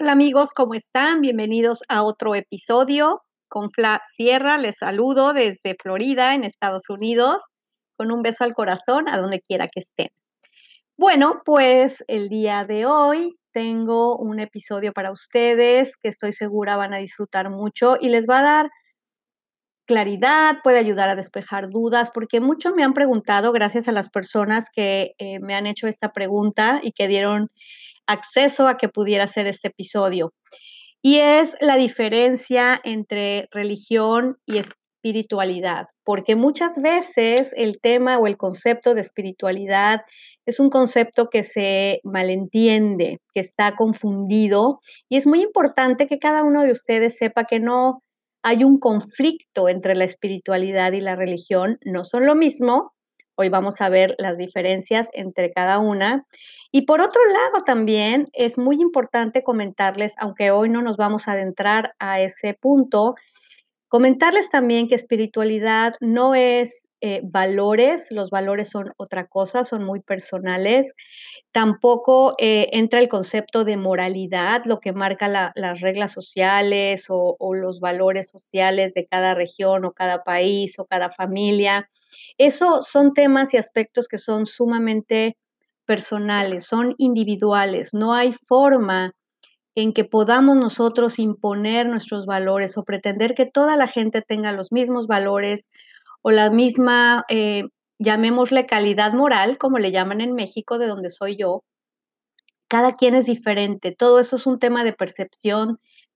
Hola amigos, ¿cómo están? Bienvenidos a otro episodio con Fla Sierra. Les saludo desde Florida, en Estados Unidos, con un beso al corazón, a donde quiera que estén. Bueno, pues el día de hoy tengo un episodio para ustedes que estoy segura van a disfrutar mucho y les va a dar claridad, puede ayudar a despejar dudas, porque muchos me han preguntado, gracias a las personas que eh, me han hecho esta pregunta y que dieron acceso a que pudiera hacer este episodio. Y es la diferencia entre religión y espiritualidad, porque muchas veces el tema o el concepto de espiritualidad es un concepto que se malentiende, que está confundido, y es muy importante que cada uno de ustedes sepa que no hay un conflicto entre la espiritualidad y la religión, no son lo mismo, Hoy vamos a ver las diferencias entre cada una. Y por otro lado también es muy importante comentarles, aunque hoy no nos vamos a adentrar a ese punto, comentarles también que espiritualidad no es eh, valores, los valores son otra cosa, son muy personales. Tampoco eh, entra el concepto de moralidad, lo que marca las reglas sociales o, o los valores sociales de cada región o cada país o cada familia. Eso son temas y aspectos que son sumamente personales, son individuales. No hay forma en que podamos nosotros imponer nuestros valores o pretender que toda la gente tenga los mismos valores o la misma, eh, llamémosle calidad moral, como le llaman en México, de donde soy yo. Cada quien es diferente. Todo eso es un tema de percepción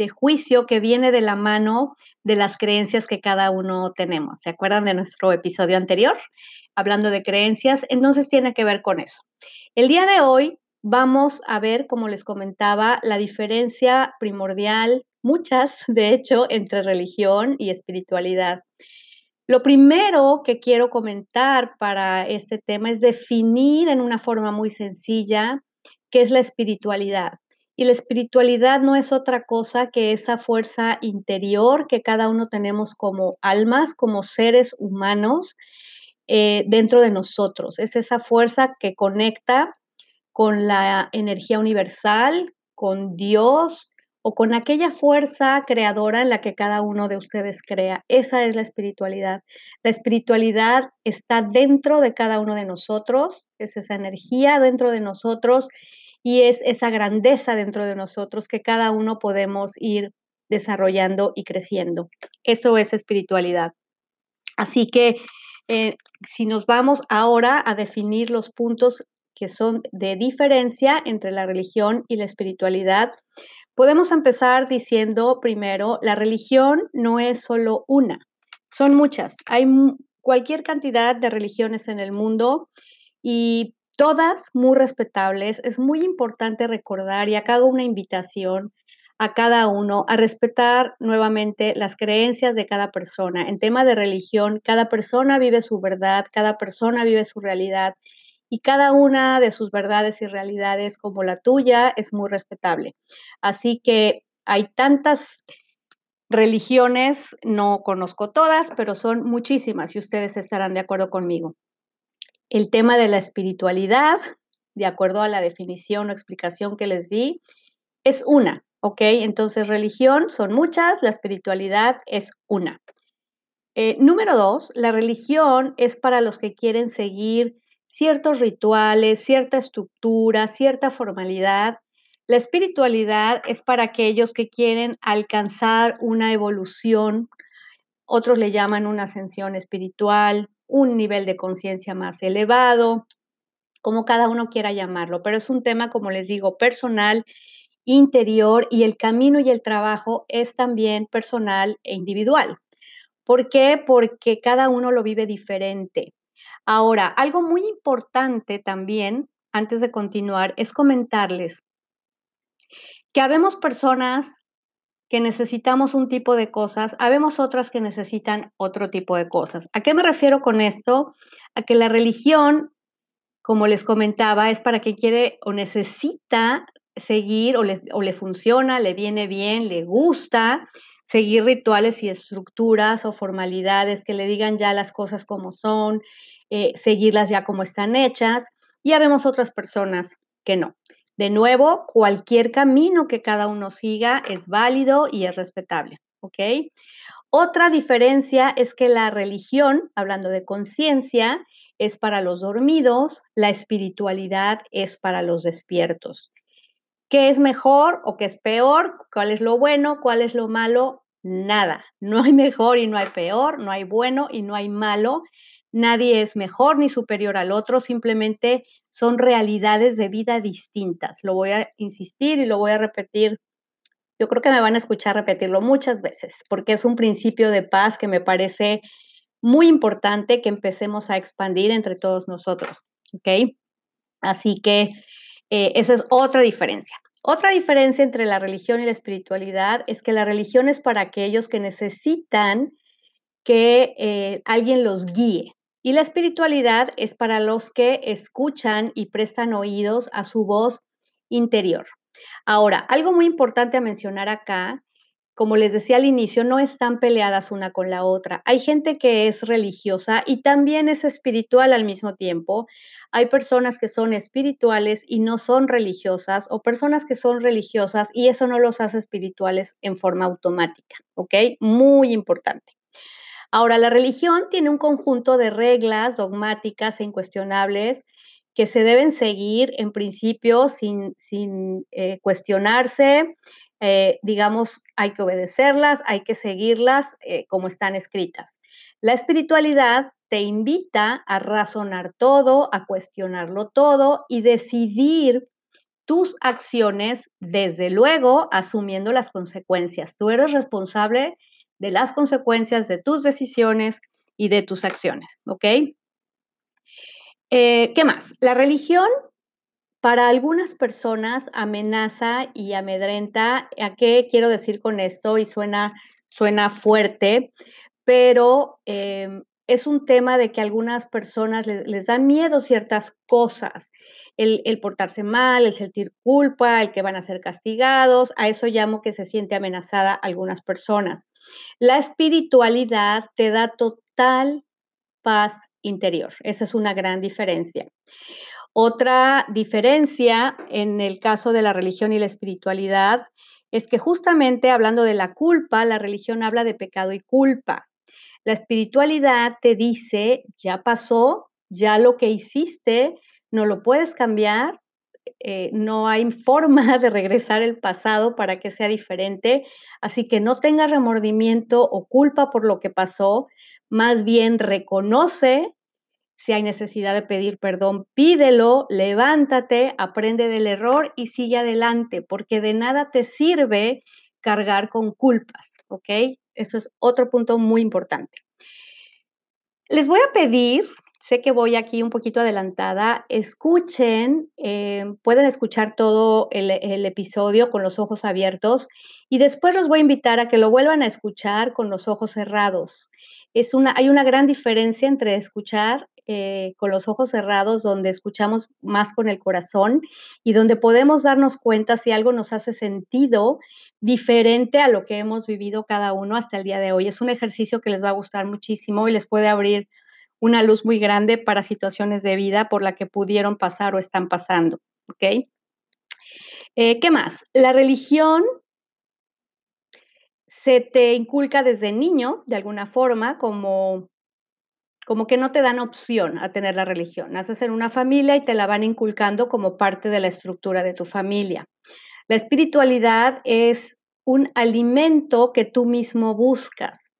de juicio que viene de la mano de las creencias que cada uno tenemos. ¿Se acuerdan de nuestro episodio anterior? Hablando de creencias, entonces tiene que ver con eso. El día de hoy vamos a ver, como les comentaba, la diferencia primordial, muchas, de hecho, entre religión y espiritualidad. Lo primero que quiero comentar para este tema es definir en una forma muy sencilla qué es la espiritualidad. Y la espiritualidad no es otra cosa que esa fuerza interior que cada uno tenemos como almas, como seres humanos eh, dentro de nosotros. Es esa fuerza que conecta con la energía universal, con Dios o con aquella fuerza creadora en la que cada uno de ustedes crea. Esa es la espiritualidad. La espiritualidad está dentro de cada uno de nosotros, es esa energía dentro de nosotros y es esa grandeza dentro de nosotros que cada uno podemos ir desarrollando y creciendo. Eso es espiritualidad. Así que eh, si nos vamos ahora a definir los puntos que son de diferencia entre la religión y la espiritualidad, podemos empezar diciendo primero, la religión no es solo una, son muchas. Hay cualquier cantidad de religiones en el mundo y todas muy respetables. Es muy importante recordar y acá hago una invitación a cada uno a respetar nuevamente las creencias de cada persona. En tema de religión, cada persona vive su verdad, cada persona vive su realidad y cada una de sus verdades y realidades como la tuya es muy respetable. Así que hay tantas religiones, no conozco todas, pero son muchísimas y ustedes estarán de acuerdo conmigo el tema de la espiritualidad, de acuerdo a la definición o explicación que les di, es una, ¿ok? Entonces, religión son muchas, la espiritualidad es una. Eh, número dos, la religión es para los que quieren seguir ciertos rituales, cierta estructura, cierta formalidad. La espiritualidad es para aquellos que quieren alcanzar una evolución, otros le llaman una ascensión espiritual, un nivel de conciencia más elevado, como cada uno quiera llamarlo, pero es un tema, como les digo, personal, interior y el camino y el trabajo es también personal e individual. ¿Por qué? Porque cada uno lo vive diferente. Ahora, algo muy importante también, antes de continuar, es comentarles que habemos personas que necesitamos un tipo de cosas, habemos otras que necesitan otro tipo de cosas. ¿A qué me refiero con esto? A que la religión, como les comentaba, es para quien quiere o necesita seguir o le, o le funciona, le viene bien, le gusta seguir rituales y estructuras o formalidades que le digan ya las cosas como son, eh, seguirlas ya como están hechas. Y habemos otras personas que no. De nuevo, cualquier camino que cada uno siga es válido y es respetable, ¿ok? Otra diferencia es que la religión, hablando de conciencia, es para los dormidos, la espiritualidad es para los despiertos. ¿Qué es mejor o qué es peor? ¿Cuál es lo bueno? ¿Cuál es lo malo? Nada. No hay mejor y no hay peor, no hay bueno y no hay malo. Nadie es mejor ni superior al otro, simplemente son realidades de vida distintas. Lo voy a insistir y lo voy a repetir. Yo creo que me van a escuchar repetirlo muchas veces, porque es un principio de paz que me parece muy importante que empecemos a expandir entre todos nosotros. Así que eh, esa es otra diferencia. Otra diferencia entre la religión y la espiritualidad es que la religión es para aquellos que necesitan que eh, alguien los guíe. Y la espiritualidad es para los que escuchan y prestan oídos a su voz interior. Ahora, algo muy importante a mencionar acá, como les decía al inicio, no están peleadas una con la otra. Hay gente que es religiosa y también es espiritual al mismo tiempo. Hay personas que son espirituales y no son religiosas o personas que son religiosas y eso no los hace espirituales en forma automática, ¿ok? Muy importante. Ahora, la religión tiene un conjunto de reglas dogmáticas e incuestionables que se deben seguir en principio sin, sin eh, cuestionarse. Eh, digamos, hay que obedecerlas, hay que seguirlas eh, como están escritas. La espiritualidad te invita a razonar todo, a cuestionarlo todo y decidir tus acciones, desde luego, asumiendo las consecuencias. Tú eres responsable de las consecuencias de tus decisiones y de tus acciones, ¿ok? Eh, ¿Qué más? La religión para algunas personas amenaza y amedrenta. ¿A qué quiero decir con esto? Y suena, suena fuerte, pero em, es un tema de que algunas personas les, les dan miedo ciertas cosas. El, el, portarse mal, el sentir culpa, el que van a ser castigados. A eso llamo que se siente amenazada algunas personas. La espiritualidad te da total paz interior. Esa es una gran diferencia. Otra diferencia en el caso de la religión y la espiritualidad es que justamente hablando de la culpa, la religión habla de pecado y culpa. La espiritualidad te dice, ya pasó, ya lo que hiciste, no lo puedes cambiar, eh, no hay forma de regresar el pasado para que sea diferente, así que no tengas remordimiento o culpa por lo que pasó, más bien reconoce si hay necesidad de pedir perdón, pídelo, levántate, aprende del error y sigue adelante, porque de nada te sirve cargar con culpas, ¿ok? Eso es otro punto muy importante. Les voy a pedir Sé que voy aquí un poquito adelantada. Escuchen, eh, pueden escuchar todo el, episodio con los ojos abiertos y después los voy a invitar a que lo vuelvan a escuchar con los ojos cerrados. Es una, hay una gran diferencia entre escuchar eh, con los ojos cerrados, donde escuchamos más con el corazón y donde podemos darnos cuenta si algo nos hace sentido diferente a lo que hemos vivido cada uno hasta el día de hoy. Es un ejercicio que les va a gustar muchísimo y les puede abrir una luz muy grande para situaciones de vida por la que pudieron pasar o están pasando. Eh, ¿Qué más? La religión se te inculca desde niño, de alguna forma, como, como que no te dan opción a tener la religión. Naces en una familia y te la van inculcando como parte de la estructura de tu familia. La espiritualidad es un alimento que tú mismo buscas,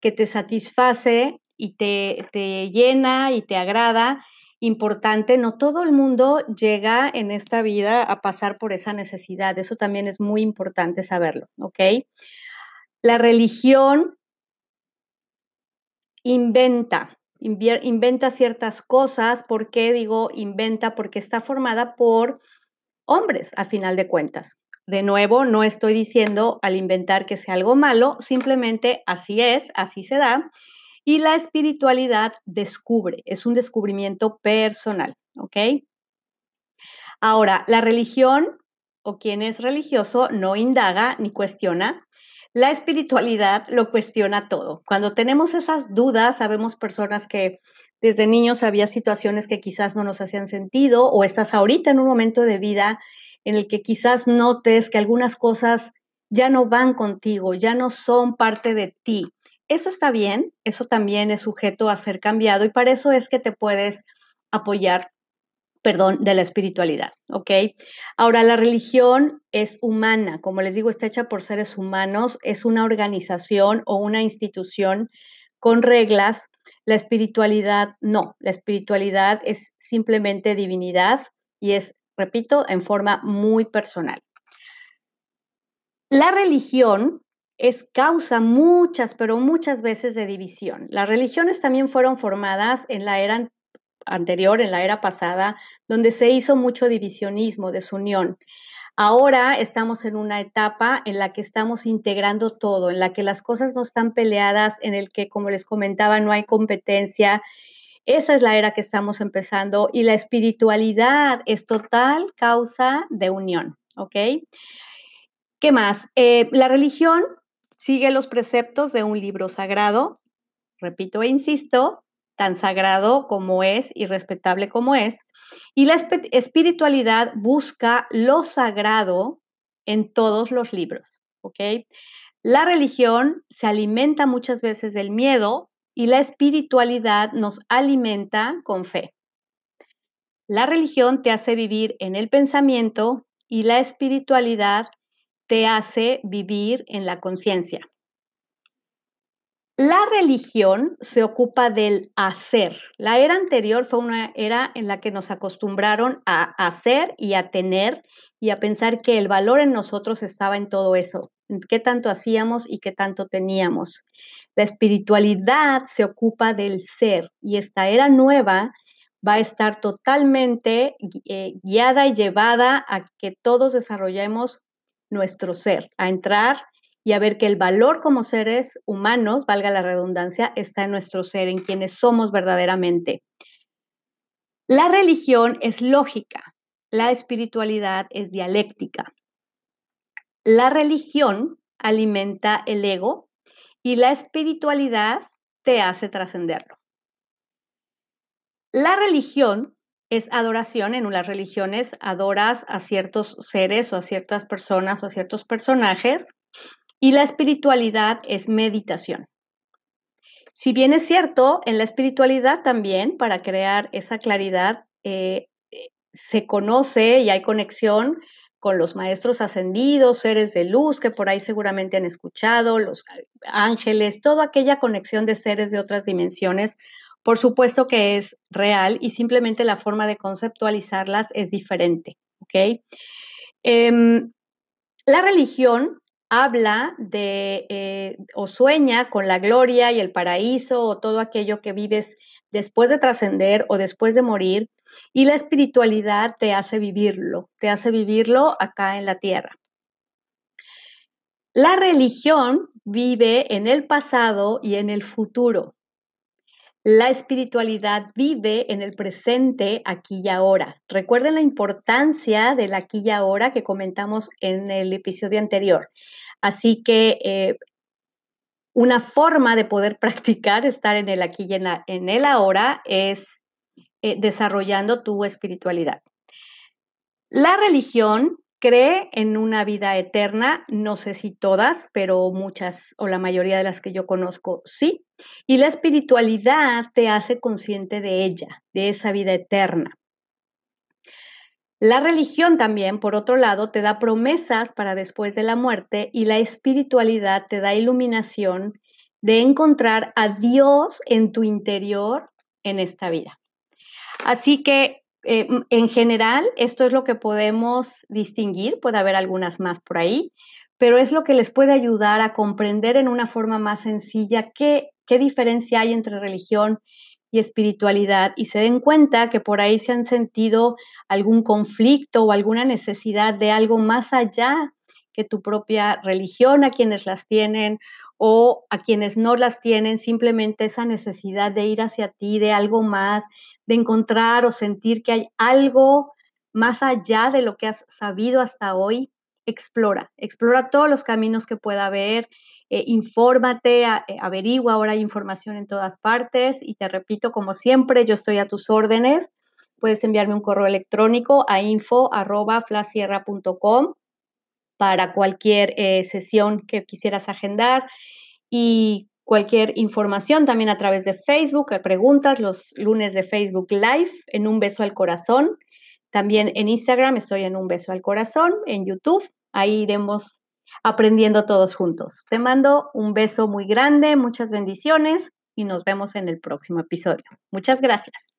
que te satisface y te, te llena y te agrada, importante, no todo el mundo llega en esta vida a pasar por esa necesidad, eso también es muy importante saberlo, ¿ok? La religión inventa, inventa ciertas cosas, ¿por qué digo inventa? Porque está formada por hombres, a final de cuentas. De nuevo, no estoy diciendo al inventar que sea algo malo, simplemente así es, así se da y la espiritualidad descubre, es un descubrimiento personal, ¿ok? Ahora, la religión o quien es religioso no indaga ni cuestiona. La espiritualidad lo cuestiona todo. Cuando tenemos esas dudas, sabemos personas que desde niños había situaciones que quizás no nos hacían sentido o estás ahorita en un momento de vida en el que quizás notes que algunas cosas ya no van contigo, ya no son parte de ti. Eso está bien, eso también es sujeto a ser cambiado y para eso es que te puedes apoyar, perdón, de la espiritualidad, ¿ok? Ahora, la religión es humana, como les digo, está hecha por seres humanos, es una organización o una institución con reglas. La espiritualidad no, la espiritualidad es simplemente divinidad y es, repito, en forma muy personal. La religión es causa muchas, pero muchas veces de división. Las religiones también fueron formadas en la era anterior, en la era pasada, donde se hizo mucho divisionismo, desunión. Ahora estamos en una etapa en la que estamos integrando todo, en la que las cosas no están peleadas, en el que, como les comentaba, no hay competencia. Esa es la era que estamos empezando y la espiritualidad es total causa de unión, ¿ok? ¿Qué más? Eh, la religión sigue los preceptos de un libro sagrado, repito e insisto, tan sagrado como es y respetable como es, y la espiritualidad busca lo sagrado en todos los libros, ¿ok? La religión se alimenta muchas veces del miedo y la espiritualidad nos alimenta con fe. La religión te hace vivir en el pensamiento y la espiritualidad te hace vivir en la conciencia. La religión se ocupa del hacer. La era anterior fue una era en la que nos acostumbraron a hacer y a tener y a pensar que el valor en nosotros estaba en todo eso, en qué tanto hacíamos y qué tanto teníamos. La espiritualidad se ocupa del ser y esta era nueva va a estar totalmente eh, guiada y llevada a que todos desarrollemos nuestro ser, a entrar y a ver que el valor como seres humanos, valga la redundancia, está en nuestro ser, en quienes somos verdaderamente. La religión es lógica, la espiritualidad es dialéctica. La religión alimenta el ego y la espiritualidad te hace trascenderlo. La religión es adoración. En las religiones adoras a ciertos seres o a ciertas personas o a ciertos personajes. Y la espiritualidad es meditación. Si bien es cierto, en la espiritualidad también, para crear esa claridad, eh, se conoce y hay conexión con los maestros ascendidos, seres de luz que por ahí seguramente han escuchado, los ángeles, toda aquella conexión de seres de otras dimensiones por supuesto que es real y simplemente la forma de conceptualizarlas es diferente. Em, la religión habla de eh, o sueña con la gloria y el paraíso o todo aquello que vives después de trascender o después de morir y la espiritualidad te hace vivirlo, te hace vivirlo acá en la tierra. La religión vive en el pasado y en el futuro. La espiritualidad vive en el presente, aquí y ahora. Recuerden la importancia del aquí y ahora que comentamos en el episodio anterior. Así que eh, una forma de poder practicar estar en el aquí y en, el ahora es eh, desarrollando tu espiritualidad. La religión cree en una vida eterna, no sé si todas, pero muchas o la mayoría de las que yo conozco sí. Y la espiritualidad te hace consciente de ella, de esa vida eterna. La religión también, por otro lado, te da promesas para después de la muerte y la espiritualidad te da iluminación de encontrar a Dios en tu interior en esta vida. Así que eh, en general, esto es lo que podemos distinguir, puede haber algunas más por ahí, pero es lo que les puede ayudar a comprender en una forma más sencilla qué, qué diferencia hay entre religión y espiritualidad y se den cuenta que por ahí se han sentido algún conflicto o alguna necesidad de algo más allá que tu propia religión a quienes las tienen o a quienes no las tienen, simplemente esa necesidad de ir hacia ti, de algo más, de encontrar o sentir que hay algo más allá de lo que has sabido hasta hoy, explora, explora todos los caminos que pueda haber, eh, infórmate, eh, averigua, ahora hay información en todas partes y te repito, como siempre, yo estoy a tus órdenes puedes enviarme un correo electrónico a info.flasierra.com para cualquier eh, sesión que quisieras agendar y cualquier información también a través de Facebook, preguntas los lunes de Facebook Live en Un Beso al Corazón. También en Instagram estoy en Un Beso al Corazón, en YouTube. Ahí iremos aprendiendo todos juntos. Te mando un beso muy grande, muchas bendiciones y nos vemos en el próximo episodio. Muchas gracias.